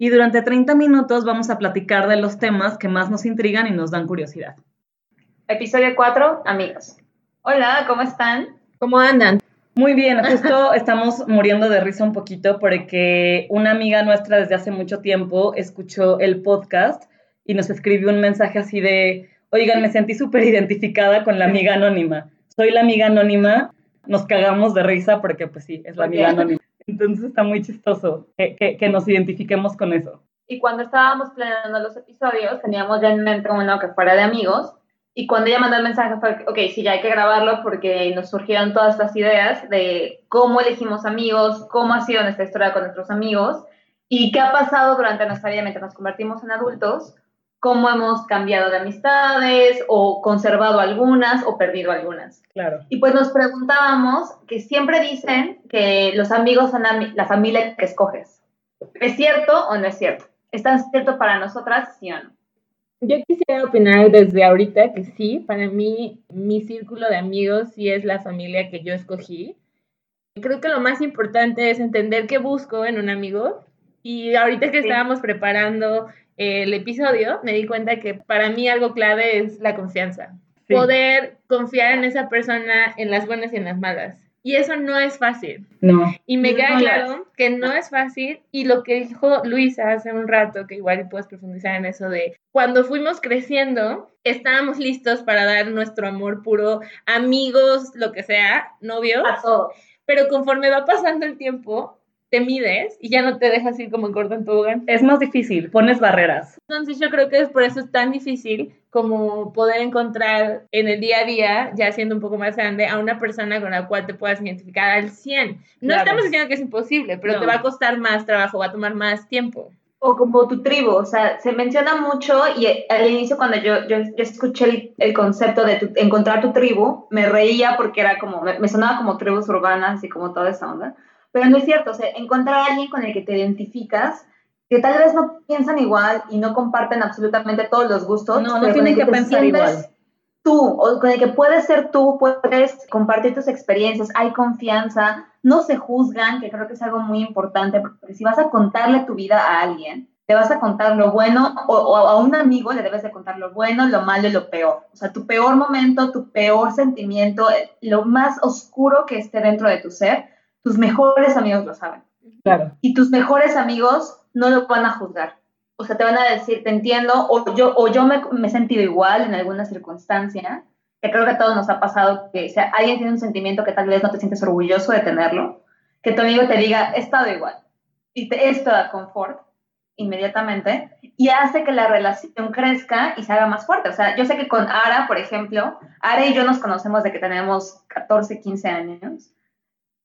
Y durante 30 minutos vamos a platicar de los temas que más nos intrigan y nos dan curiosidad. Episodio 4, amigos. Hola, ¿cómo están? ¿Cómo andan? Muy bien, justo estamos muriendo de risa un poquito porque una amiga nuestra desde hace mucho tiempo escuchó el podcast y nos escribió un mensaje así de, oigan, me sentí súper identificada con la amiga anónima. Soy la amiga anónima, nos cagamos de risa porque pues sí, es la amiga anónima. Entonces está muy chistoso que, que, nos identifiquemos con eso. Y cuando estábamos planeando los episodios, teníamos ya en mente uno que fuera de amigos. Y cuando ella mandó el mensaje fue, ok, sí, ya hay que grabarlo porque nos surgieron todas estas ideas de cómo elegimos amigos, cómo ha sido nuestra historia con nuestros amigos y qué ha pasado durante nuestra vida mientras nos convertimos en adultos, cómo hemos cambiado de amistades o conservado algunas o perdido algunas. Claro. Y pues nos preguntábamos que siempre dicen que los amigos son la familia que escoges. ¿Es cierto o no es cierto? ¿Es tan cierto para nosotras, sí o no? Yo quisiera opinar desde ahorita que sí, para mí mi círculo de amigos sí es la familia que yo escogí. Creo que lo más importante es entender qué busco en un amigo y ahorita que sí. estábamos preparando el episodio, me di cuenta que para mí algo clave es la confianza. Sí. Poder confiar en esa persona en las buenas y en las malas. Y eso no es fácil. No. Y me no, queda no claro que no es fácil. Y lo que dijo Luisa hace un rato, que igual puedes profundizar en eso de cuando fuimos creciendo, estábamos listos para dar nuestro amor puro, amigos, lo que sea, novios. A todos. Pero conforme va pasando el tiempo, te mides y ya no te dejas ir como en corto en tobogán. Es más difícil, pones barreras. Entonces yo creo que es por eso es tan difícil como poder encontrar en el día a día, ya siendo un poco más grande, a una persona con la cual te puedas identificar al 100. No Claro. estamos diciendo que es imposible, pero No. te va a costar más trabajo, va a tomar más tiempo. O como tu tribu, o sea, se menciona mucho y al inicio cuando yo, yo, yo escuché el, el concepto de tu- encontrar tu tribu, me reía porque era como, me, me sonaba como tribus urbanas y como toda esa onda. Pero no es cierto, o sea, encontrar a alguien con el que te identificas, que tal vez no piensan igual y no comparten absolutamente todos los gustos. No, no tienen que te pensar igual. Tú, o con el que puedes ser tú, puedes compartir tus experiencias, hay confianza, no se juzgan, que creo que es algo muy importante, porque si vas a contarle tu vida a alguien, te vas a contar lo bueno, o, o a un amigo le debes de contar lo bueno, lo malo y lo peor. O sea, tu peor momento, tu peor sentimiento, eh, lo más oscuro que esté dentro de tu ser, tus mejores amigos lo saben. Claro. Y tus mejores amigos no lo van a juzgar. O sea, te van a decir, te entiendo, o yo, o yo me, me he sentido igual en alguna circunstancia, que creo que a todos nos ha pasado, que o sea, alguien tiene un sentimiento que tal vez no te sientes orgulloso de tenerlo, que tu amigo te diga, he estado igual, y te, esto da confort inmediatamente, y hace que la relación crezca y se haga más fuerte. O sea, yo sé que con Ara, por ejemplo, Ara y yo nos conocemos de que tenemos 14, 15 años,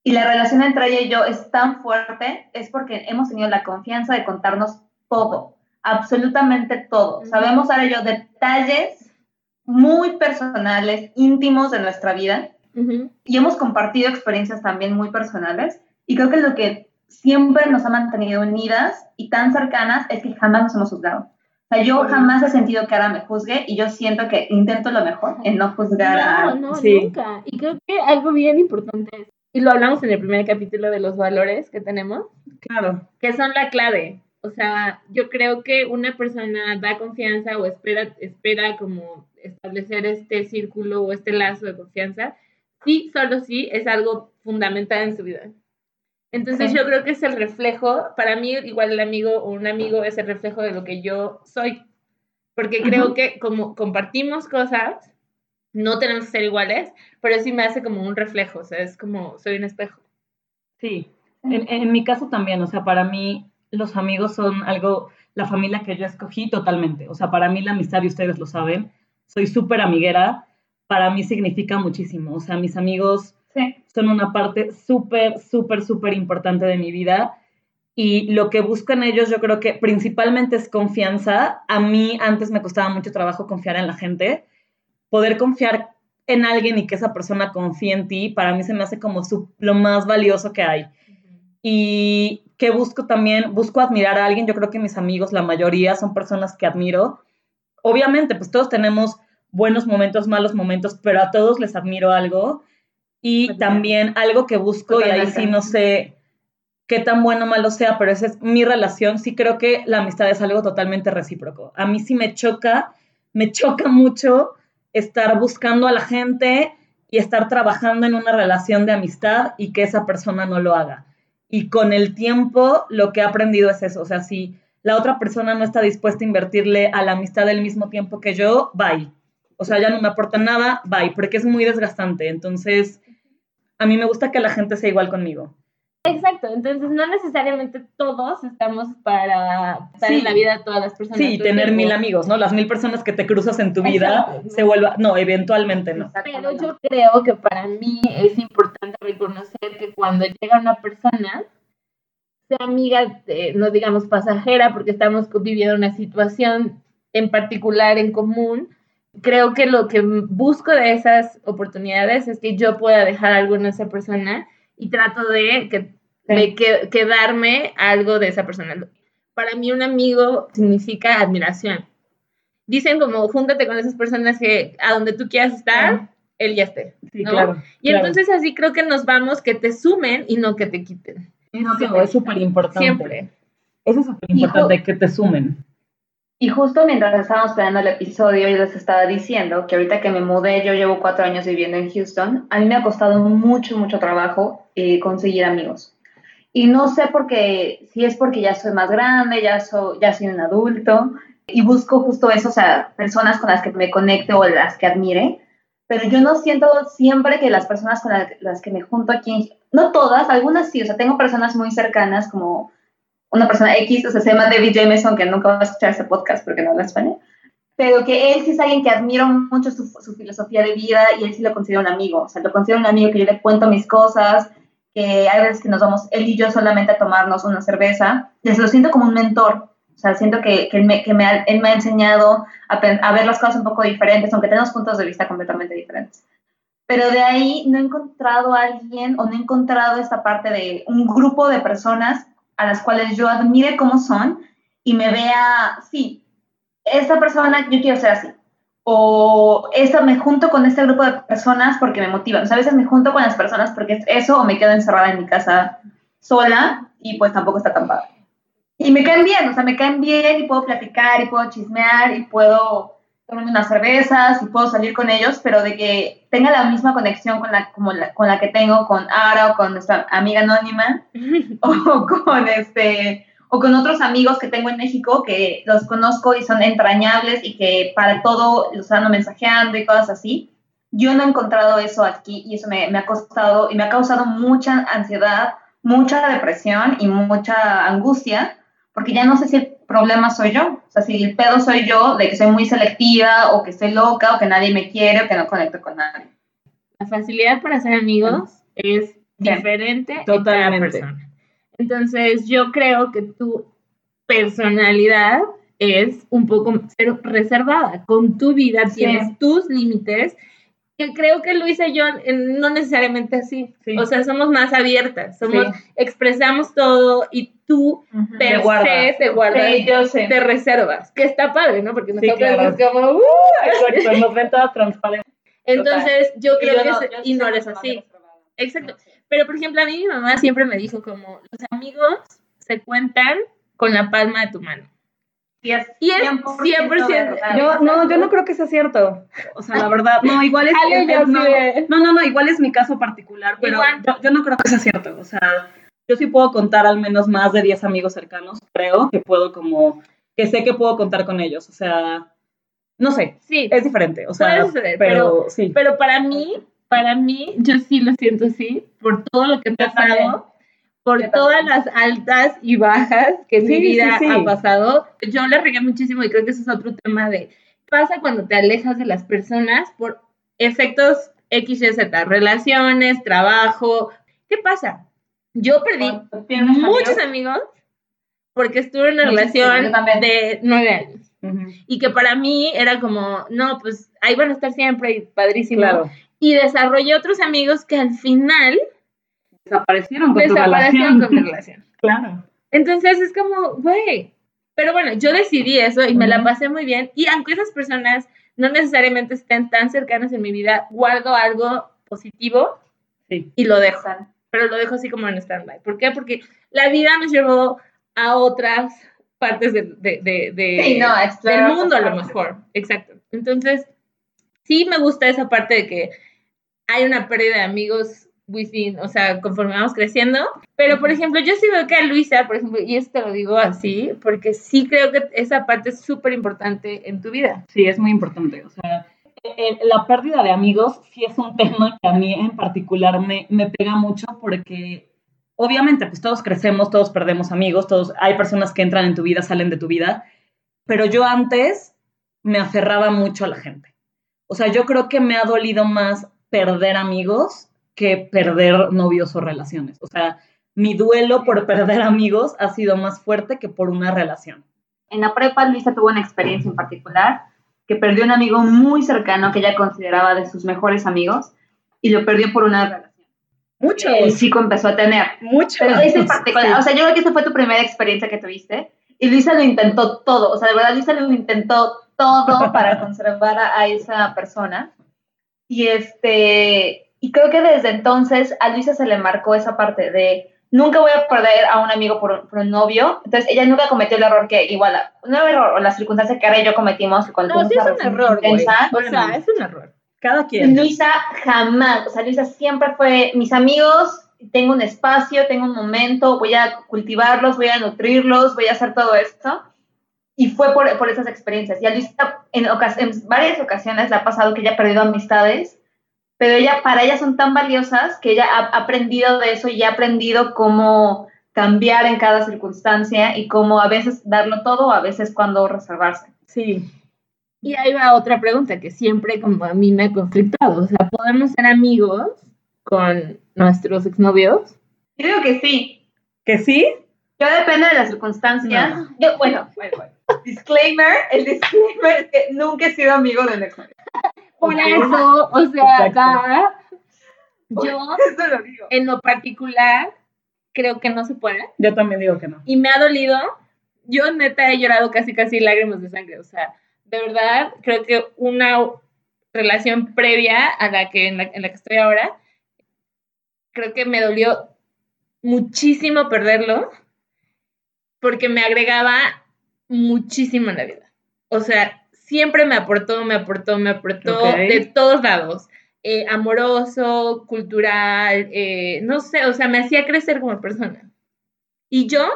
y la relación entre ella y yo es tan fuerte, es porque hemos tenido la confianza de contarnos todo, absolutamente todo. Ujú. Sabemos ahora y yo detalles muy personales, íntimos de nuestra vida, y hemos compartido experiencias también muy personales, y creo que lo que siempre nos ha mantenido unidas y tan cercanas es que jamás nos hemos juzgado. O sea, yo jamás he sentido que Ara me juzgue y yo siento que intento lo mejor en no juzgar a Ara. No, no, Sí. nunca. Y creo que algo bien importante es, y lo hablamos en el primer capítulo de los valores que tenemos, Claro. que son la clave. O sea, yo creo que una persona da confianza o espera, espera como establecer este círculo o este lazo de confianza, sí, solo sí, es algo fundamental en su vida. Entonces Sí. yo creo que es el reflejo, para mí igual el amigo o un amigo es el reflejo de lo que yo soy, porque creo que como compartimos cosas, no tenemos que ser iguales, pero sí me hace como un reflejo, o sea, es como soy un espejo. Sí. En, en mi caso también, o sea, para mí los amigos son algo, la familia que yo escogí totalmente. O sea, para mí la amistad, y ustedes lo saben, soy súper amiguera, para mí significa muchísimo. O sea, mis amigos Sí. son una parte súper, súper, súper importante de mi vida. y lo que busco en ellos yo creo que principalmente es confianza. A mí antes me costaba mucho trabajo confiar en la gente. Poder confiar en alguien y que esa persona confíe en ti, para mí se me hace como su, lo más valioso que hay. Y que busco también, busco admirar a alguien. Yo creo que mis amigos, la mayoría, son personas que admiro. Obviamente, pues todos tenemos buenos momentos, malos momentos, pero a todos les admiro algo. Y también algo que busco, y ahí sí no sé qué tan bueno o malo sea, pero esa es mi relación, sí creo que la amistad es algo totalmente recíproco. A mí sí me choca, me choca mucho estar buscando a la gente y estar trabajando en una relación de amistad y que esa persona no lo haga. Y con el tiempo lo que he aprendido es eso, o sea, si la otra persona no está dispuesta a invertirle a la amistad el mismo tiempo que yo, bye. O sea, ya no me aporta nada, bye, porque es muy desgastante. Entonces, a mí me gusta que la gente sea igual conmigo. Exacto, entonces no necesariamente todos estamos para estar en la vida de todas las personas. Sí, tener mil amigos, ¿no? Las mil personas que te cruzas en tu vida se vuelva, no, eventualmente no. Pero yo creo que para mí es importante reconocer que cuando llega una persona, sea amiga, no digamos pasajera, porque estamos viviendo una situación en particular en común, creo que lo que busco de esas oportunidades es que yo pueda dejar algo en esa persona y trato de, que, quedarme algo de esa persona. Para mí un amigo significa admiración. Dicen como, júntate con esas personas que a donde tú quieras estar, él ya esté. claro, y entonces así creo que nos vamos que te sumen y no que te quiten. Eso es súper importante. Siempre. Eso es súper importante, que te sumen. Y justo mientras estábamos esperando el episodio, yo les estaba diciendo que ahorita que me mudé, yo llevo cuatro años viviendo en Houston, a mí me ha costado mucho, mucho trabajo eh, conseguir amigos. Y no sé por qué, si es porque ya soy más grande, ya soy, ya soy un adulto, y busco justo eso, o sea, personas con las que me conecte o las que admire, pero yo no siento siempre que las personas con las que me junto aquí, no todas, algunas sí, o sea, tengo personas muy cercanas como una persona X, o sea, se llama David Jameson, que nunca va a escuchar ese podcast porque no habla español, pero que él sí es alguien que admiro mucho su, su, filosofía de vida y él sí lo considera un amigo, o sea, lo considero un amigo que yo le cuento mis cosas, que hay veces que nos vamos él y yo solamente a tomarnos una cerveza, se lo siento como un mentor, o sea, siento que, que, me, que me ha, él me ha enseñado a, a ver las cosas un poco diferentes, aunque tenemos puntos de vista completamente diferentes. Pero de ahí no he encontrado a alguien o no he encontrado esta parte de un grupo de personas a las cuales yo admire cómo son y me vea, sí, esta persona yo quiero ser así. O esta, me junto con este grupo de personas porque me motivan. O a veces me junto con las personas porque es eso o me quedo encerrada en mi casa sola y pues tampoco está tan padre. Y me caen bien, o sea, me caen bien y puedo platicar y puedo chismear y puedo tomarme unas cervezas y puedo salir con ellos, pero de que tenga la misma conexión con la, como la, con la que tengo con Ara o con nuestra amiga anónima o con este o con otros amigos que tengo en México que los conozco y son entrañables y que para todo los ando mensajeando y cosas así. Yo no he encontrado eso aquí y eso me, me ha costado y me ha causado mucha ansiedad, mucha depresión y mucha angustia porque ya no sé si el problema soy yo. O sea, si el pedo soy yo de que soy muy selectiva o que estoy loca o que nadie me quiere o que no conecto con nadie. La facilidad para ser amigos es diferente Totalmente. en cada persona. Entonces, yo creo que tu personalidad es un poco ser reservada. Con tu vida tienes tus límites que creo que Luisa y yo no necesariamente así. O sea, somos más abiertas, somos, expresamos todo y tú te, guardas, te guardas, te reservas, que está padre, ¿no? Porque nosotros claro. es como, ¡uh! Exacto, nos ven todas transparentes. Entonces, yo creo que, no, y no eres así. Exacto. Pero, por ejemplo, a mí mi mamá siempre me dijo como, los amigos se cuentan con la palma de tu mano. Y es 100%. yo, no, yo no creo que sea cierto. O sea, la verdad, no, igual es. no, no, no, igual es mi caso particular, pero yo, yo, no creo que sea cierto. O sea, yo sí puedo contar al menos más de 10 amigos cercanos, creo que puedo como. que sé que puedo contar con ellos. O sea, no sé. Sí. Es diferente. O sea, pero, pero, sí. Pero para mí, para mí, yo sí lo siento así, por todo lo que he pasado por todas las altas y bajas que mi vida ha pasado. Yo le regué muchísimo y creo que ese es otro tema de pasa cuando te alejas de las personas por efectos X, Y, Z, relaciones, trabajo. ¿Qué pasa? Yo perdí muchos amigos? porque estuve en una Muchísimo, relación de nueve años. Ujú. Y que para mí era como, no, pues ahí van a estar siempre y padrísimo. Claro. Y desarrollé otros amigos que al final Desaparecieron con tu desaparecieron relación. con mi relación. Claro. Entonces es como, güey. Pero bueno, yo decidí eso y me la pasé muy bien. Y aunque esas personas no necesariamente estén tan cercanas en mi vida, guardo algo positivo Sí. y lo dejo. Pero lo dejo así como en stand-by. ¿Por qué? Porque la vida nos llevó a otras partes de, de, de- de- Sí, no, del mundo a lo mejor. Exacto. Entonces, sí me gusta esa parte de que hay una pérdida de amigos within, o sea, conforme vamos creciendo. Pero, por ejemplo, yo sí veo que a Luisa, por ejemplo, y esto te lo digo así, porque sí creo que esa parte es súper importante en tu vida. Sí, es muy importante. O sea, la pérdida de amigos sí es un tema que a mí en particular me, me pega mucho porque obviamente pues todos crecemos, todos perdemos amigos, todos hay personas que entran en tu vida, salen de tu vida, pero yo antes me aferraba mucho a la gente. O sea, yo creo que me ha dolido más perder amigos que perder novios o relaciones. O sea, mi duelo por perder amigos ha sido más fuerte que por una relación. En la prepa, Luisa tuvo una experiencia en particular que perdió un amigo muy cercano que ella consideraba de sus mejores amigos y lo perdió por una relación. Muchos, El chico empezó a tener. muchos. Pero ese particular, Sí. o sea, yo creo que esa fue tu primera experiencia que tuviste y Luisa lo intentó todo, o sea, de verdad Luisa lo intentó todo para conservar a, a esa persona. Y este, y creo que desde entonces a Luisa se le marcó esa parte de nunca voy a perder a un amigo por, por un novio. Entonces ella nunca cometió el error que igual, no el error, o la circunstancia que Ara y yo cometimos cuando No, sí es un error, intensa. O sea, es un error. Cada quien. Luisa jamás, o sea, Luisa siempre fue mis amigos, tengo un espacio, tengo un momento, voy a cultivarlos, voy a nutrirlos, voy a hacer todo esto. Y fue por, por esas experiencias. Y a Luisa en, en varias ocasiones le ha pasado que ella ha perdido amistades, pero ella, para ella son tan valiosas que ella ha aprendido de eso y ha aprendido cómo cambiar en cada circunstancia y cómo a veces darlo todo, a veces cuando reservarse. Sí. Y ahí va otra pregunta que siempre como a mí me ha conflictado. O sea, ¿podemos ser amigos con nuestros exnovios? Yo digo que sí, ¿Que sí? Yo depende de las circunstancias. No. Yo, bueno, bueno, bueno. disclaimer, el disclaimer es que nunca he sido amigo de un ex. Por eso, o sea, yo Eso lo digo. en lo particular creo que no se puede. Yo también digo que no. Y me ha dolido. Yo neta he llorado casi casi lágrimas de sangre. O sea, de verdad, creo que una relación previa a la que en la, en la que estoy ahora, creo que me dolió muchísimo perderlo porque me agregaba muchísimo en la vida. O sea, siempre me aportó, me aportó, me aportó de todos lados. Eh, amoroso, cultural, eh, no sé, o sea, me hacía crecer como persona. Y yo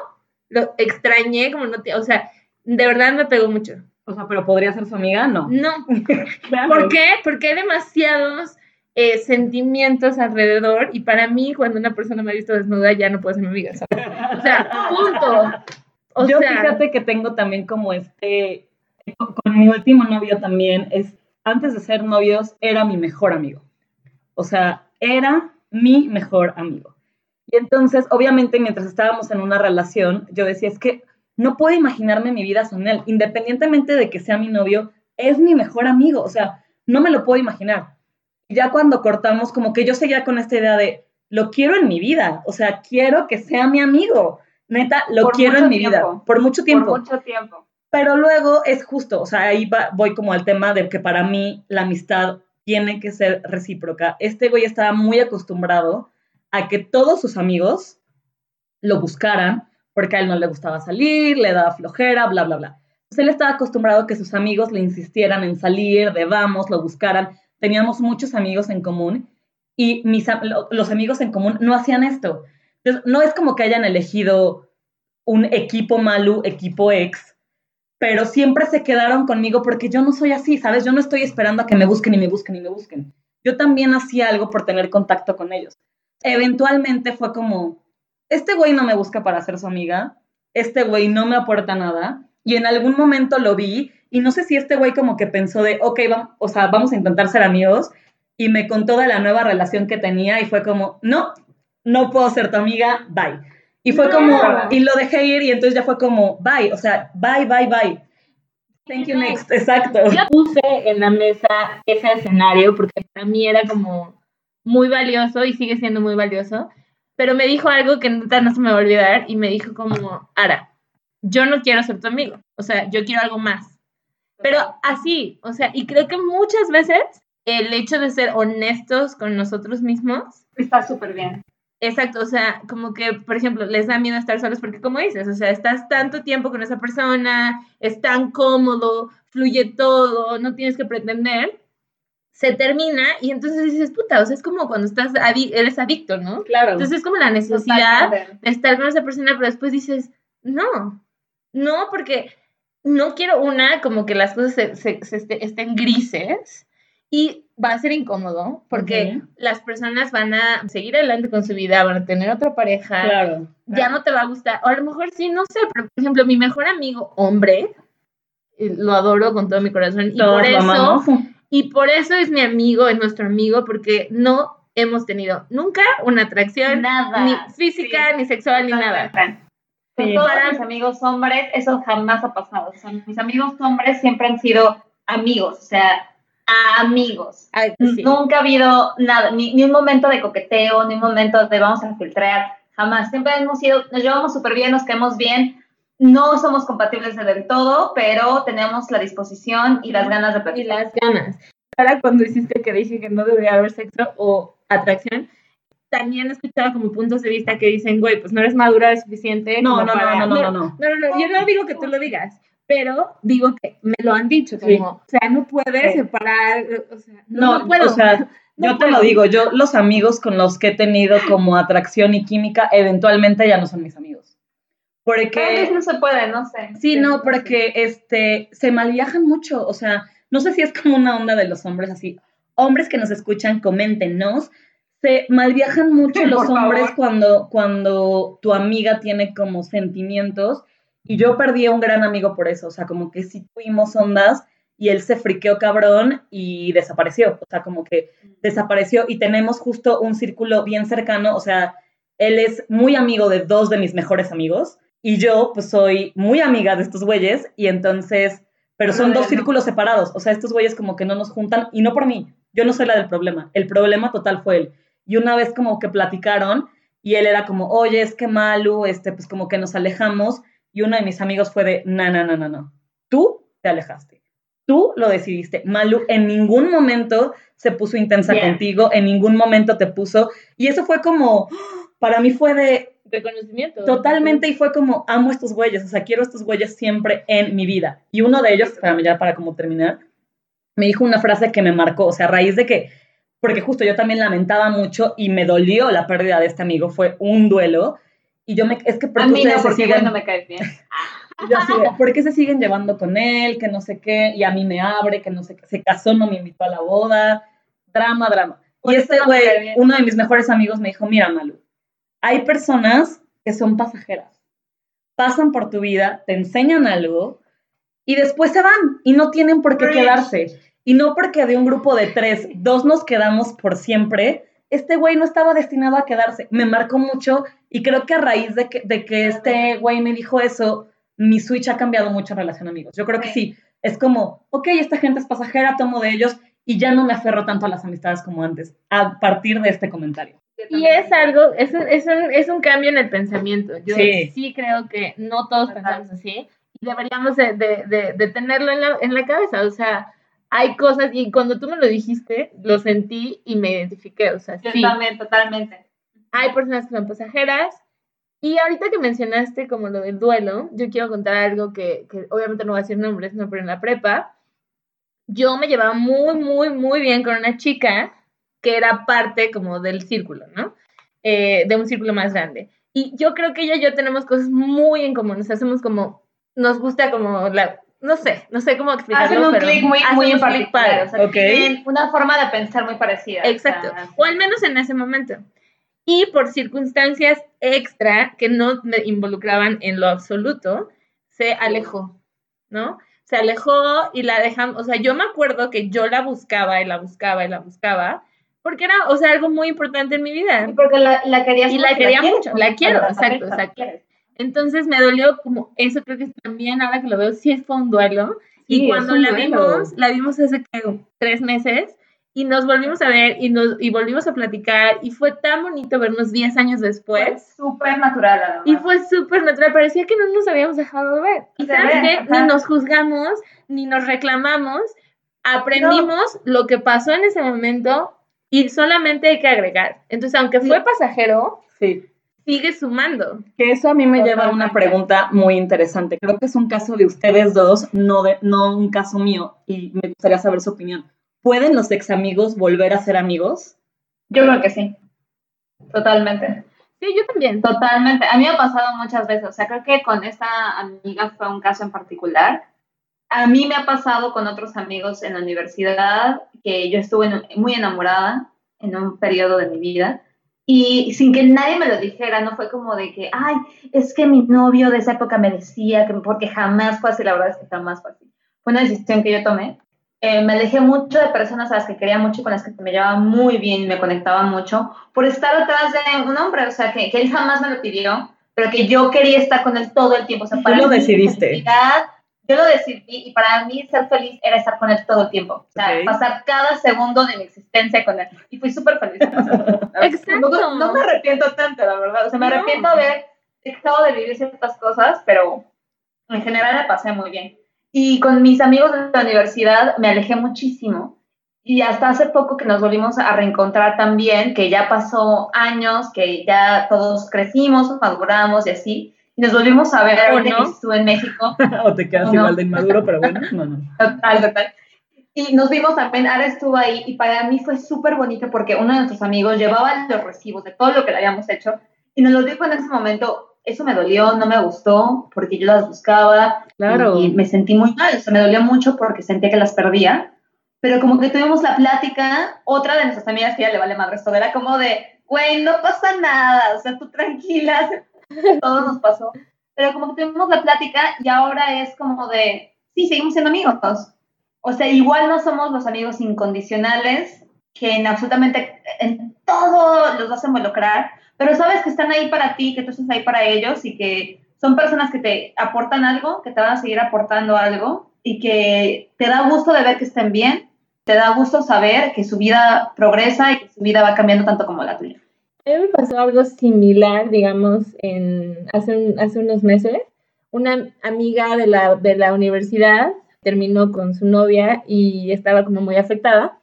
lo extrañé como no te, o sea, de verdad me pegó mucho. O sea, pero podría ser su amiga, no. No, Claro. ¿por qué? Porque hay demasiados eh, sentimientos alrededor y para mí cuando una persona me ha visto desnuda ya no puede ser mi amiga, ¿sabes? O sea, punto. O Yo sea, fíjate que tengo también como este, con, con mi último novio también, es, antes de ser novios, era mi mejor amigo. O sea, era mi mejor amigo. Y entonces, obviamente, mientras estábamos en una relación, yo decía, es que no puedo imaginarme mi vida sin él, independientemente de que sea mi novio, es mi mejor amigo, o sea, no me lo puedo imaginar. Y ya cuando cortamos, como que yo seguía con esta idea de, lo quiero en mi vida, o sea, quiero que sea mi amigo, neta, lo Por quiero en mi vida, por mucho tiempo. Por mucho tiempo. Pero luego es justo, o sea, ahí voy como al tema de que para mí la amistad tiene que ser recíproca. Este güey estaba muy acostumbrado a que todos sus amigos lo buscaran porque a él no le gustaba salir, le daba flojera, bla, bla, bla. Entonces él estaba acostumbrado a que sus amigos le insistieran en salir, de vamos, lo buscaran. Teníamos muchos amigos en común y mis, los amigos en común no hacían esto. Entonces, no es como que hayan elegido un equipo Malu, equipo ex, pero siempre se quedaron conmigo porque yo no soy así, ¿sabes? Yo no estoy esperando a que me busquen y me busquen y me busquen. Yo también hacía algo por tener contacto con ellos. Eventualmente fue como, este güey no me busca para ser su amiga, este güey no me aporta nada, y en algún momento lo vi, y no sé si este güey como que pensó de, ok, vamos, o sea, vamos a intentar ser amigos, y me contó de la nueva relación que tenía, y fue como, no, no puedo ser tu amiga, bye. Y fue No. como, y lo dejé ir y entonces ya fue como, bye, o sea, bye, bye, bye. Thank you next, exacto. Yo puse en la mesa ese escenario porque para mí era como muy valioso y sigue siendo muy valioso, pero me dijo algo que neta no se me va a olvidar y me dijo como, Ara, yo no quiero ser tu amigo, o sea, yo quiero algo más. Pero así, o sea, y creo que muchas veces el hecho de ser honestos con nosotros mismos Está súper bien. Exacto, o sea, como que, por ejemplo, les da miedo estar solos porque, como dices, o sea, estás tanto tiempo con esa persona, es tan cómodo, fluye todo, no tienes que pretender, se termina y entonces dices, puta, o sea, es como cuando estás, adi- eres adicto, ¿no? Claro. Entonces es como la necesidad Totalmente. de estar con esa persona, pero después dices, no, no, porque no quiero una, como que las cosas se, se- se este- estén grises y va a ser incómodo porque las personas van a seguir adelante con su vida, van a tener otra pareja, Claro. ya no te va a gustar, o a lo mejor sí, no sé, pero por ejemplo, mi mejor amigo hombre, lo adoro con todo mi corazón y por eso y por eso es mi amigo, es nuestro amigo, porque no hemos tenido nunca una atracción Nada. ni física, Sí. ni sexual, ni nada. Con Sí. todos Para- mis amigos hombres, eso jamás ha pasado. O sea, mis amigos hombres siempre han sido amigos, o sea, amigos. Ay, sí. Nunca ha habido nada, ni, ni un momento de coqueteo, ni un momento de vamos a filtrar, jamás. Siempre hemos sido, nos llevamos súper bien, nos quedamos bien. No somos compatibles del todo, pero tenemos la disposición y las ganas de y platicar. las ganas. Ahora cuando hiciste que dije que no debería haber sexo o atracción, también he escuchado como puntos de vista que dicen, güey, pues no eres madura lo suficiente. No, no, no, no, no, no. No, no, no, yo no digo que tú lo digas, pero digo que me lo han dicho, como, Sí. o sea, no puedes Sí. separar, o sea, no, No, no puedo. o sea, No yo te lo digo, yo los amigos con los que he tenido como atracción y química, eventualmente ya no son mis amigos. Porque, no se puede, no sé. sí, no, porque este, se malviajan mucho, o sea, no sé si es como una onda de los hombres así. Hombres que nos escuchan, coméntenos. Se malviajan mucho los favor. hombres cuando, cuando tu amiga tiene como sentimientos. Y yo perdí a un gran amigo por eso, o sea, como que sí tuvimos ondas y él se friqueó cabrón y desapareció, o sea, como que desapareció y tenemos justo un círculo bien cercano, o sea, él es muy amigo de dos de mis mejores amigos y yo pues soy muy amiga de estos güeyes y entonces, pero son dos círculos separados, o sea, estos güeyes como que no nos juntan y no por mí, yo no soy la del problema, el problema total fue él. Y una vez como que platicaron y él era como, oye, es que Malu, este, pues como que nos alejamos y uno de mis amigos fue de, no, no, no, no, no, tú te alejaste. Tú lo decidiste. Malu en ningún momento se puso intensa contigo, en ningún momento te puso. Y eso fue como, para mí fue de Reconocimiento. totalmente y fue como, amo estos güeyes, o sea, quiero estos güeyes siempre en mi vida. Y uno de ellos, para, ya para como terminar, me dijo una frase que me marcó, o sea, a raíz de que, porque justo yo también lamentaba mucho y me dolió la pérdida de este amigo, fue un duelo. Y yo me, es que A porque mí ustedes no, se porque siguen- bueno, me caes bien. yo así ¿por qué se siguen llevando con él? Que no sé qué, y a mí me abre, que no sé qué, se casó, no me invitó a la boda, drama, drama. Por y este no cae güey, bien. uno de mis mejores amigos me dijo, mira, Malu, hay personas que son pasajeras, pasan por tu vida, te enseñan algo y después se van y no tienen por qué Preach. quedarse. Y no porque de un grupo de tres, dos nos quedamos por siempre, este güey no estaba destinado a quedarse. Me marcó mucho y creo que a raíz de que, de que este güey me dijo eso, mi switch ha cambiado mucho en relación a amigos. Yo creo que sí, es como, ok, esta gente es pasajera, tomo de ellos y ya no me aferro tanto a las amistades como antes, a partir de este comentario. Y es algo, es un, es un, es un cambio en el pensamiento. Yo Sí. sí, creo que no todos pensamos así y deberíamos de, de, de, de tenerlo en la, en la cabeza. O sea, hay cosas, y cuando tú me lo dijiste, lo sentí y me identifiqué. O sea, Yo sí, también, totalmente. hay personas que son pasajeras. Y ahorita que mencionaste como lo del duelo, yo quiero contar algo que, que obviamente no voy a decir nombres, no, pero en la prepa, yo me llevaba muy, muy, muy bien con una chica que era parte como del círculo, ¿no? Eh, de un círculo más grande. Y yo creo que ella y yo tenemos cosas muy en común, nos hacemos como, nos gusta como la, no sé, no sé cómo explicarlo, Hacen un pero clic muy, muy en un clic particular. padre. O sea, Ok. tienen una forma de pensar muy parecida. o Exacto. sea, O al menos en ese momento. Y por circunstancias extra que no me involucraban en lo absoluto, se alejó, ¿no? Se alejó y la dejamos, o sea, yo me acuerdo que yo la buscaba y la buscaba y la buscaba, porque era, o sea, algo muy importante en mi vida. Y porque la, la querías Y la quería mucho, la quiero, exacto, exacto. Entonces me dolió como eso, creo que también ahora que lo veo, sí fue un duelo. Sí, y cuando la duelo. vimos, la vimos hace ¿qué? tres meses y nos volvimos a ver y nos y volvimos a platicar y fue tan bonito vernos 10 años Fue después. súper natural, además. Y fue súper natural, parecía que no nos habíamos dejado de ver. Y sabes qué, ni nos juzgamos, ni nos reclamamos, aprendimos lo que pasó en ese momento y solamente hay que agregar. Entonces, aunque fue pasajero, Sí. Sigue sumando. Que eso a mí me lleva a una pregunta muy interesante. Creo que es un caso de ustedes dos, no, de, no un caso mío, y me gustaría saber su opinión. ¿Pueden los ex amigos volver a ser amigos? Yo creo que sí. Totalmente. Sí, yo también. Totalmente. A mí me ha pasado muchas veces. O sea, creo que con esta amiga fue un caso en particular. A mí me ha pasado con otros amigos en la universidad que yo estuve en- muy enamorada en un periodo de mi vida y sin que nadie me lo dijera, no fue como de que, ay, es que mi novio de esa época me decía que porque jamás fue así, la verdad es que jamás fue así. Fue una decisión que yo tomé. Eh, me alejé mucho de personas a las que quería mucho y con las que me llevaba muy bien me conectaba mucho por estar atrás de un hombre, o sea, que, que él jamás me lo pidió, pero que yo quería estar con él todo el tiempo. O sea, Tú para lo mí, decidiste. felicidad, yo lo decidí y para mí ser feliz era estar con él todo el tiempo. O sea, Ok. pasar cada segundo de mi existencia con él. Y fui súper feliz. Exacto. No, no me arrepiento tanto, la verdad. O sea, me No. arrepiento de haber dejado de vivir ciertas cosas, pero en general la pasé muy bien. Y con mis amigos de la universidad me alejé muchísimo. Y hasta hace poco que nos volvimos a reencontrar también, que ya pasó años, que ya todos crecimos, maduramos y así. Y nos volvimos a ver ¿O ahorita no? que estuve en México. ¿O te quedas igual de inmaduro, pero bueno? No, no. Total, total. Y nos vimos también, Ara estuvo ahí y para mí fue súper bonito porque uno de nuestros amigos llevaba los recibos de todo lo que le habíamos hecho y nos lo dijo en ese momento. Eso me dolió, no me gustó porque yo las buscaba Claro. y me sentí muy mal. O sea, me dolió mucho porque sentía que las perdía. Pero como que tuvimos la plática, otra de nuestras amigas que ya le vale madre esto, era como de, güey, no pasa nada, o sea, tú tranquila, todo nos pasó. Pero como que tuvimos la plática y ahora es como de, sí, seguimos siendo amigos. O sea, igual no somos los amigos incondicionales que en absolutamente, en todo los vas a involucrar, pero sabes que están ahí para ti, que tú estás ahí para ellos y que son personas que te aportan algo, que te van a seguir aportando algo y que te da gusto de ver que estén bien, te da gusto saber que su vida progresa y que su vida va cambiando tanto como la tuya. A mí me pasó algo similar, digamos, en, hace, un- hace unos meses. Una amiga de la, de la universidad terminó con su novia y estaba como muy afectada.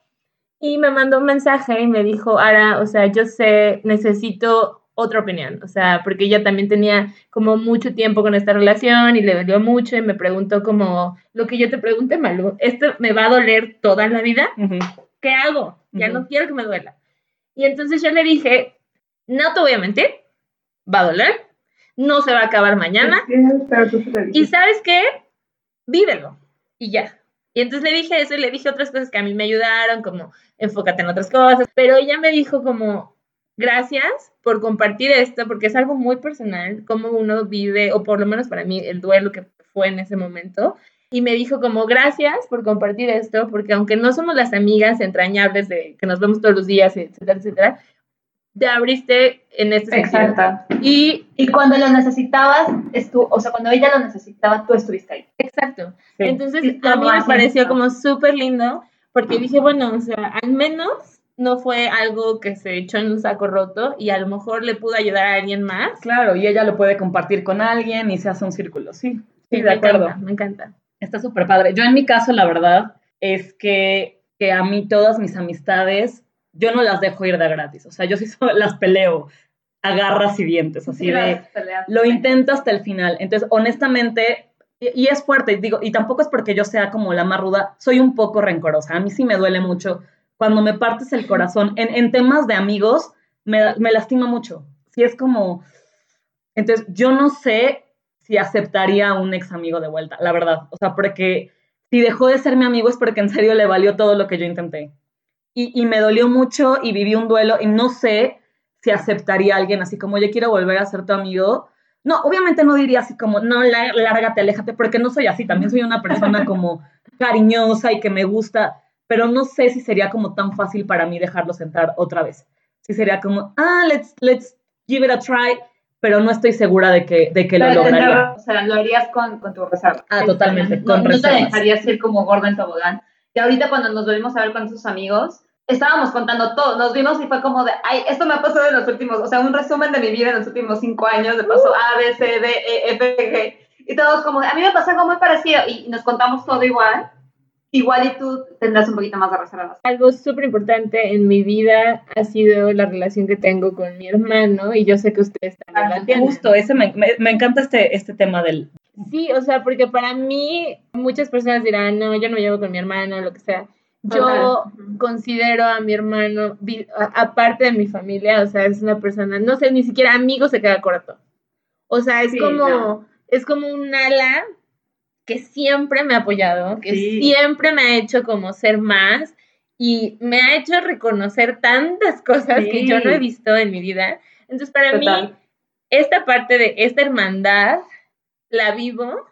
Y me mandó un mensaje y me dijo, Ara, o sea, yo sé, necesito otra opinión. O sea, porque ella también tenía como mucho tiempo con esta relación y le dolió mucho y me preguntó como, lo que yo te pregunté, Malu, ¿esto me va a doler toda la vida? Ujú. ¿qué hago? Ya Ujú. no quiero que me duela. Y entonces yo le dije, no te voy a mentir, va a doler, no se va a acabar mañana, y sabes qué, vívelo, y ya. Y entonces le dije eso y le dije otras cosas que a mí me ayudaron, como enfócate en otras cosas, pero ella me dijo como, gracias por compartir esto, porque es algo muy personal, cómo uno vive, o por lo menos para mí, el duelo que fue en ese momento. Y me dijo como, gracias por compartir esto, porque aunque no somos las amigas entrañables de que nos vemos todos los días, etcétera, etcétera, te abriste en este sentido. Exacto. Y, Y cuando lo necesitabas, estu o sea, cuando ella lo necesitaba, tú estuviste ahí. exacto. Sí. Entonces, Sí, a mí me pareció como súper lindo, porque dije, bueno, o sea, al menos no fue algo que se echó en un saco roto y a lo mejor le pudo ayudar a alguien más. Claro, y ella lo puede compartir con alguien y se hace un círculo. Sí, sí, de me acuerdo. encanta, me encanta. Está súper padre. Yo en mi caso, la verdad, es que, que a mí todas mis amistades, yo no las dejo ir de gratis. O sea, yo sí so- las peleo a garras y dientes, así de... Lo intento hasta el final. Entonces, honestamente, y, y es fuerte, digo, y tampoco es porque yo sea como la más ruda, soy un poco rencorosa. A mí sí me duele mucho cuando me partes el corazón. En, en temas de amigos, me, me lastima mucho. Sí es como... Entonces, yo no sé si aceptaría a un ex amigo de vuelta, la verdad. O sea, porque si dejó de ser mi amigo es porque en serio le valió todo lo que yo intenté. Y, y me dolió mucho y viví un duelo y no sé si aceptaría a alguien así como yo quiero volver a ser tu amigo. No, obviamente no diría así como, no, lá- lárgate, aléjate, porque no soy así, también soy una persona como cariñosa y que me gusta, pero no sé si sería como tan fácil para mí dejarlos entrar otra vez. Si sería como, ah, let's, let's give it a try, pero no estoy segura de que, de que lo lograría. O sea, lo harías con, con tu reserva. Ah, totalmente, No, con no te reservas. dejarías ir como gordo en tobogán. Y ahorita cuando nos volvimos a ver con sus amigos, estábamos contando todo. Nos vimos y fue como de, ay, esto me ha pasado en los últimos, o sea, un resumen de mi vida en los últimos cinco años, de paso A, B, C, D, E, F, G. Y todos como, de, a mí me pasa algo muy parecido. Y nos contamos todo igual. Igual y tú tendrás un poquito más de reservas. Algo súper importante en mi vida ha sido la relación que tengo con mi hermano y yo sé que ustedes también la tienen. Justo, ese me, me, me encanta este, este tema del... Sí, o sea, porque para mí muchas personas dirán, no, yo no me llevo con mi hermano, lo que sea. Yo Total. considero a mi hermano, aparte de mi familia, o sea, es una persona, no sé, ni siquiera amigo se queda corto. O sea, es Sí, como, no. es como un ala que siempre me ha apoyado, que Sí. siempre me ha hecho como ser más y me ha hecho reconocer tantas cosas que yo no he visto en mi vida. Entonces, para mí, esta parte de esta hermandad la vivo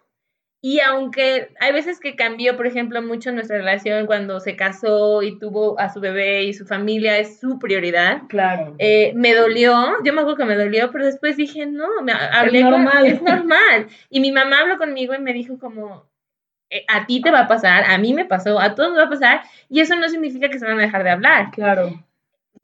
y aunque hay veces que cambió, por ejemplo, mucho nuestra relación cuando se casó y tuvo a su bebé y su familia es su prioridad, Claro. eh, me dolió, yo me acuerdo que me dolió, pero después dije, no, me hablé con- normal. es normal. Y mi mamá habló conmigo y me dijo como, eh, a ti te va a pasar, a mí me pasó, a todos nos va a pasar, y eso no significa que se van a dejar de hablar. Claro.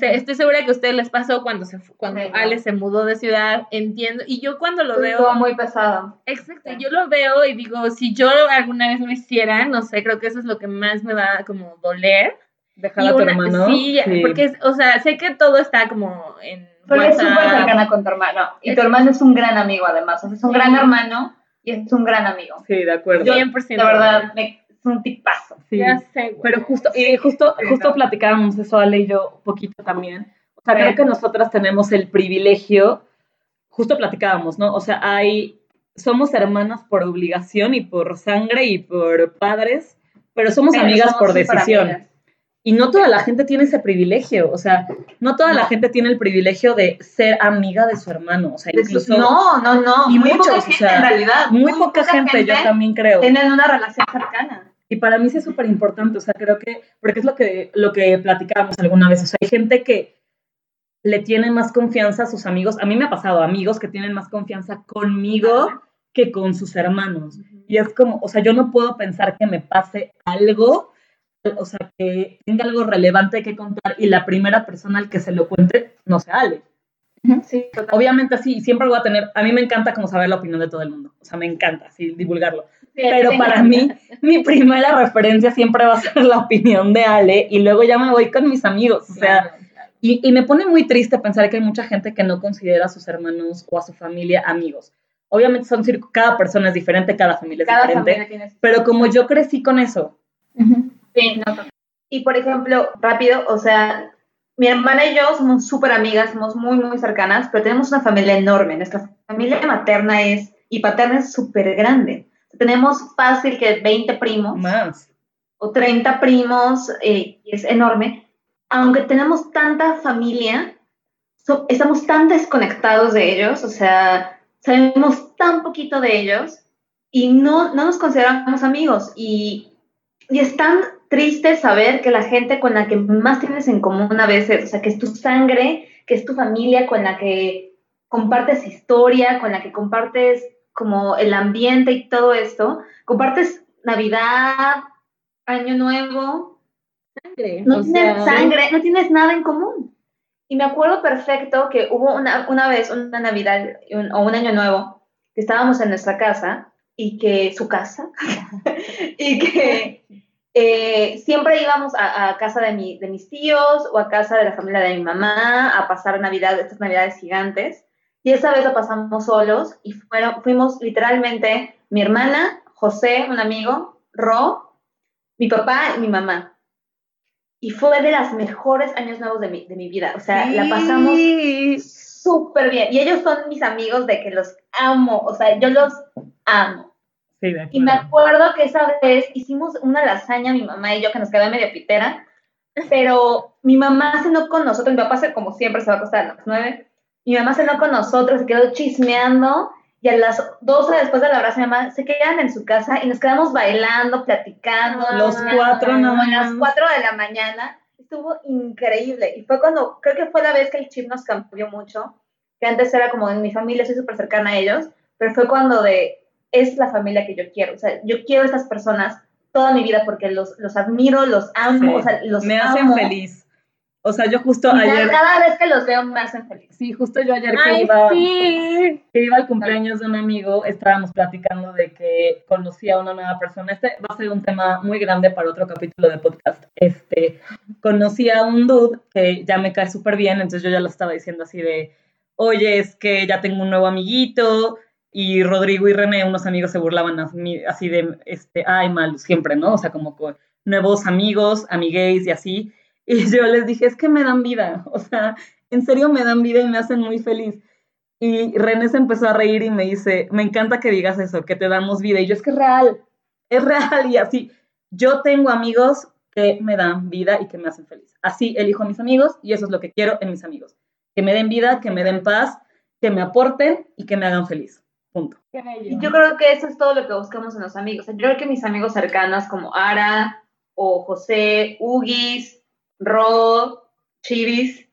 Estoy segura que a ustedes les pasó cuando, se, cuando Sí, no. Ale se mudó de ciudad, entiendo, y yo cuando lo veo... Estuvo muy pesado. Exacto, Sí. yo lo veo y digo, si yo alguna vez lo hiciera, no sé, creo que eso es lo que más me va a como doler. Dejar Y a tu una- hermano. Sí, porque, o sea, sé que todo está como en Pero es súper WhatsApp. cercana con tu hermano. Y Es- tu hermano es un gran amigo, además. O sea, es un Sí. gran hermano y es un gran amigo. Sí, de acuerdo. Yo, 100%. De verdad, me- un tipazo. Sí. Ya sé, güey. Pero justo, y justo, justo platicábamos eso, Ale y yo, un poquito también. O sea, Sí. creo que nosotras tenemos el privilegio, justo platicábamos, ¿no? O sea, hay, somos hermanas por obligación y por sangre y por padres, pero somos Pero amigas somos por decisión. amigas. Y no toda la gente tiene ese privilegio, o sea, no toda la gente tiene el privilegio de ser amiga de su hermano, o sea, incluso no, no, no. Y muy muchos, poca o gente sea, en realidad. muy poca gente, yo también creo. Tienen una relación cercana. Y para mí sí es súper importante, o sea, creo que, porque es lo que, lo que platicábamos alguna vez, o sea, hay gente que le tiene más confianza a sus amigos, a mí me ha pasado, amigos que tienen más confianza conmigo que con sus hermanos. Y es como, o sea, yo no puedo pensar que me pase algo, o sea, que tenga algo relevante que contar y la primera persona al que se lo cuente no sea Ale. Sí, total. Obviamente sí, siempre voy a tener, a mí me encanta como saber la opinión de todo el mundo, o sea, me encanta, así, divulgarlo. Pero para mí, mi primera referencia siempre va a ser la opinión de Ale y luego ya me voy con mis amigos. O sea, y, y me pone muy triste pensar que hay mucha gente que no considera a sus hermanos o a su familia amigos. Obviamente son cada persona es diferente, cada familia es Cada diferente, familia tiene pero como yo crecí con eso, Sí, no. Y por ejemplo, rápido, o sea, mi hermana y yo somos súper amigas, somos muy, muy cercanas, pero tenemos una familia enorme. Nuestra familia materna es y paterna es súper grande. Tenemos fácil que 20 primos más. o 30 primos, eh, es enorme. Aunque tenemos tanta familia, so- estamos tan desconectados de ellos, o sea, sabemos tan poquito de ellos y no, no nos consideramos amigos. Y, y es tan triste saber que la gente con la que más tienes en común a veces, o sea, que es tu sangre, que es tu familia con la que compartes historia, con la que compartes como el ambiente y todo esto, compartes Navidad, Año Nuevo, Sangre, no o tienes sea, sangre, no tienes nada en común. Y me acuerdo perfecto que hubo una, una vez, una Navidad un- o un Año Nuevo, que estábamos en nuestra casa y que su casa, y que eh, siempre íbamos a, a casa de, mi- de mis tíos o a casa de la familia de mi mamá a pasar Navidad, estas Navidades gigantes. Y esa vez lo pasamos solos y fueron, fuimos literalmente mi hermana, José, un amigo, Ro, mi papá y mi mamá. Y fue de las mejores años nuevos de mi, de mi vida. O sea, la pasamos súper bien. Y ellos son mis amigos de que los amo. O sea, yo los amo. Sí, de Y me acuerdo. que esa vez hicimos una lasaña, mi mamá y yo, que nos quedó medio pitera. Pero mi mamá cenó con nosotros. Mi papá, se, como siempre, se va a acostar a las nueve. Mi mamá cenó con nosotros, se quedó chismeando. y a las dos horas después del abrazo de mi mamá se quedan en su casa y nos quedamos bailando, platicando. Los cuatro, no. Como a las cuatro de la mañana. Estuvo increíble. Y fue cuando, creo que fue la vez que el chip nos cambió mucho, que antes era como en mi familia, soy súper cercana a ellos, pero fue cuando de, es la familia que yo quiero. O sea, yo quiero a estas personas toda mi vida porque los, los admiro, los amo, Sí. o sea, los me hacen amo. feliz. O sea, yo justo Y ayer, Cada vez que los veo me hacen feliz. sí, justo yo ayer que Ay, iba, sí. que iba al cumpleaños de un amigo, estábamos platicando de que conocí a una nueva persona. Este va a ser un tema muy grande para otro capítulo de podcast. Este, conocí a un dude que ya me cae súper bien, entonces yo ya lo estaba diciendo así de, oye, es que ya tengo un nuevo amiguito, y Rodrigo y René, unos amigos, se burlaban así así de, este, ay, mal, siempre, ¿no? O sea, como con nuevos amigos, amigues y así. Y yo les dije, es que me dan vida, o sea, en serio me dan vida y me hacen muy feliz. Y René se empezó a reír y me dice, me encanta que digas eso, que te damos vida. Y yo, es que es real, es real. Y así, yo tengo amigos que me dan vida y que me hacen feliz. Así elijo a mis amigos y eso es lo que quiero en mis amigos. Que me den vida, que me den paz, que me aporten y que me hagan feliz. Punto. Y yo creo que eso es todo lo que buscamos en los amigos. Yo creo que mis amigos cercanos como Ara o José, Ugis, Rod, Chivis,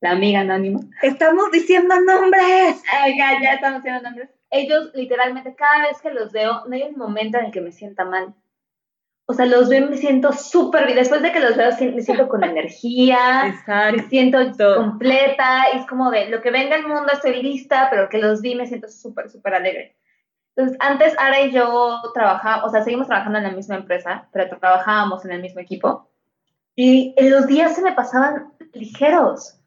la amiga anónima. Estamos diciendo nombres. Ay, ya, ya estamos haciendo nombres. Ellos, literalmente, cada vez que los veo, no hay un momento en el que me sienta mal. O sea, los veo y me siento súper bien. Después de que los veo, me siento con energía, me Exacto. siento Todo. completa. Y es como de lo que venga el mundo, estoy lista, pero que los vi, me siento súper, súper alegre. Entonces, antes Ara y yo trabajábamos, o sea, seguimos trabajando en la misma empresa, pero trabajábamos en el mismo equipo. Y en los días se me pasaban ligeros.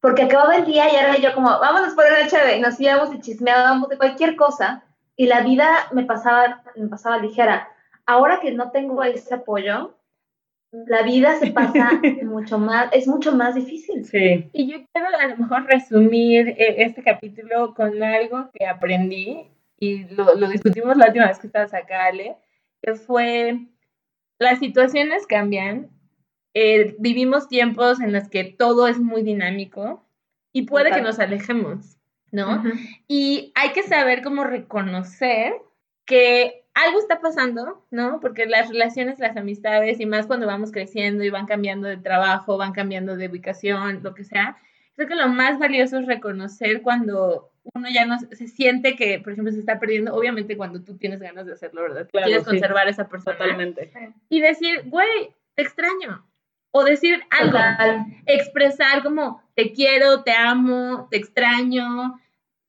Porque acababa el día y Ara y yo como, vamos por una chévere, y nos íbamos y chismeábamos de cualquier cosa, y la vida me pasaba, me pasaba ligera. Ahora que no tengo ese apoyo, la vida se pasa mucho más, es mucho más difícil. Sí. Y yo quiero a lo mejor resumir eh, este capítulo con algo que aprendí y lo, lo discutimos la última vez que estabas acá, Ale, que fue las situaciones cambian, eh, vivimos tiempos en los que todo es muy dinámico y puede que Total. nos alejemos, ¿no? Ujú. Y hay que saber cómo reconocer que algo está pasando, ¿no? Porque las relaciones, las amistades, y más cuando vamos creciendo y van cambiando de trabajo, van cambiando de ubicación, lo que sea, creo que lo más valioso es reconocer cuando uno ya no se siente que, por ejemplo, se está perdiendo, obviamente cuando tú tienes ganas de hacerlo, ¿verdad? Claro, Quieres sí. conservar a esa persona. Totalmente. Y decir, güey, te extraño. O decir algo Total. expresar como te quiero, te amo, te extraño.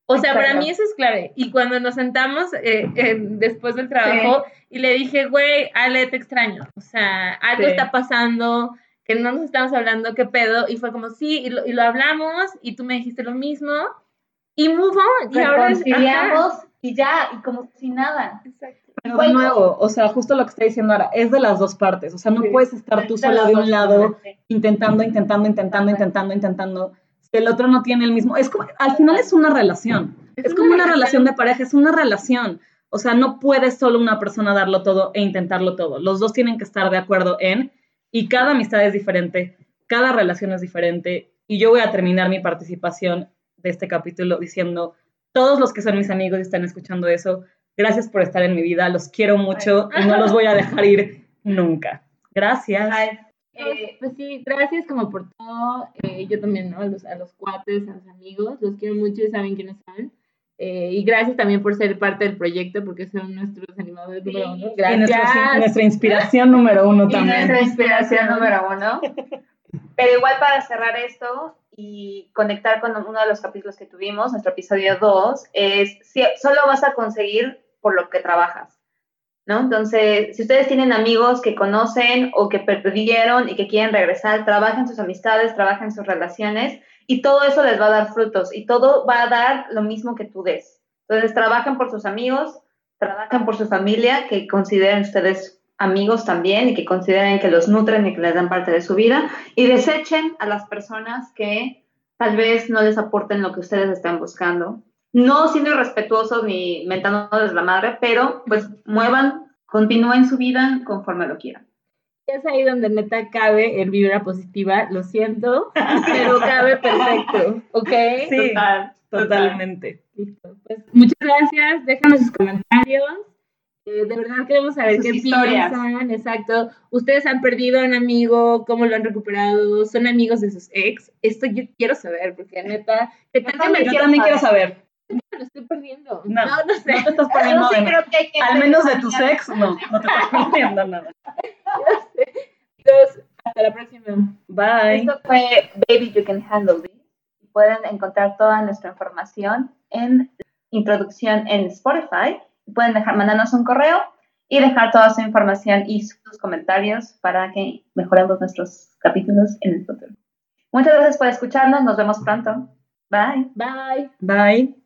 O sea, para mí eso es clave. Y cuando nos sentamos eh, eh, después del trabajo y le dije, güey, Ale, te extraño. O sea, algo Sí. está pasando, que no nos estamos hablando, qué pedo. Y fue como, sí, y lo, y lo hablamos, y tú me dijiste lo mismo. Y move on. Y ahora es- y ya, y como si nada. exacto. Pero de nuevo, o sea, justo lo que está diciendo ahora, es de las dos partes. O sea, no Sí. puedes estar tú sola de un lado intentando, intentando, intentando, intentando, intentando. Si el otro no tiene el mismo. Es como, al final es una relación. Es como una relación de pareja, es una relación. O sea, no puede solo una persona darlo todo e intentarlo todo. Los dos tienen que estar de acuerdo en, y cada amistad es diferente, cada relación es diferente. Y yo voy a terminar mi participación de este capítulo diciendo, todos los que son mis amigos y están escuchando eso, gracias por estar en mi vida, los quiero mucho y no los voy a dejar ir nunca. Gracias. Pues, eh, pues sí, gracias como por todo. eh, yo también, ¿no? A los, a los cuates, a los amigos, los quiero mucho y saben quiénes son. Eh, y gracias también por ser parte del proyecto, porque son nuestros animadores número uno. Y Gracias. nuestra, nuestra inspiración número uno y también. nuestra inspiración número uno. Pero igual para cerrar esto y conectar con uno de los capítulos que tuvimos, nuestro episodio 2, es si, solo vas a conseguir por lo que trabajas. ¿No? Entonces, si ustedes tienen amigos que conocen o que perdieron y que quieren regresar, trabajen sus amistades, trabajen sus relaciones y todo eso les va a dar frutos y todo va a dar lo mismo que tú des. Entonces, trabajen por sus amigos, trabajen por su familia, que consideren ustedes amigos también y que consideren que los nutren y que les dan parte de su vida y desechen a las personas que tal vez no les aporten lo que ustedes están buscando. No siendo irrespetuosos ni mentándoles la madre, pero pues muevan, continúen su vida conforme lo quieran. Es ahí donde neta cabe el vibra positiva, lo siento, pero cabe perfecto, ¿ok? Sí. Total. Totalmente. Listo. Pues muchas gracias. Déjanos sus comentarios. Eh, de verdad queremos saber Sus qué historias. piensan. Exacto. Ustedes han perdido a un amigo, cómo lo han recuperado, son amigos de sus ex. Esto yo quiero saber, porque neta, ¿qué tal que me también Yo quiero también quiero saber. lo estoy perdiendo? No, no, no sé. No te estás Yo perdiendo sí de creo que hay que Al menos de tu sex, no, no te estás perdiendo nada. Entonces, hasta la próxima. Bye. Esto fue Baby You Can Handle This. Pueden encontrar toda nuestra información en introducción en Spotify. Pueden dejar, mandarnos un correo y dejar toda su información y sus comentarios para que mejoremos nuestros capítulos en el futuro. Muchas gracias por escucharnos. Nos vemos pronto. Bye. Bye. Bye.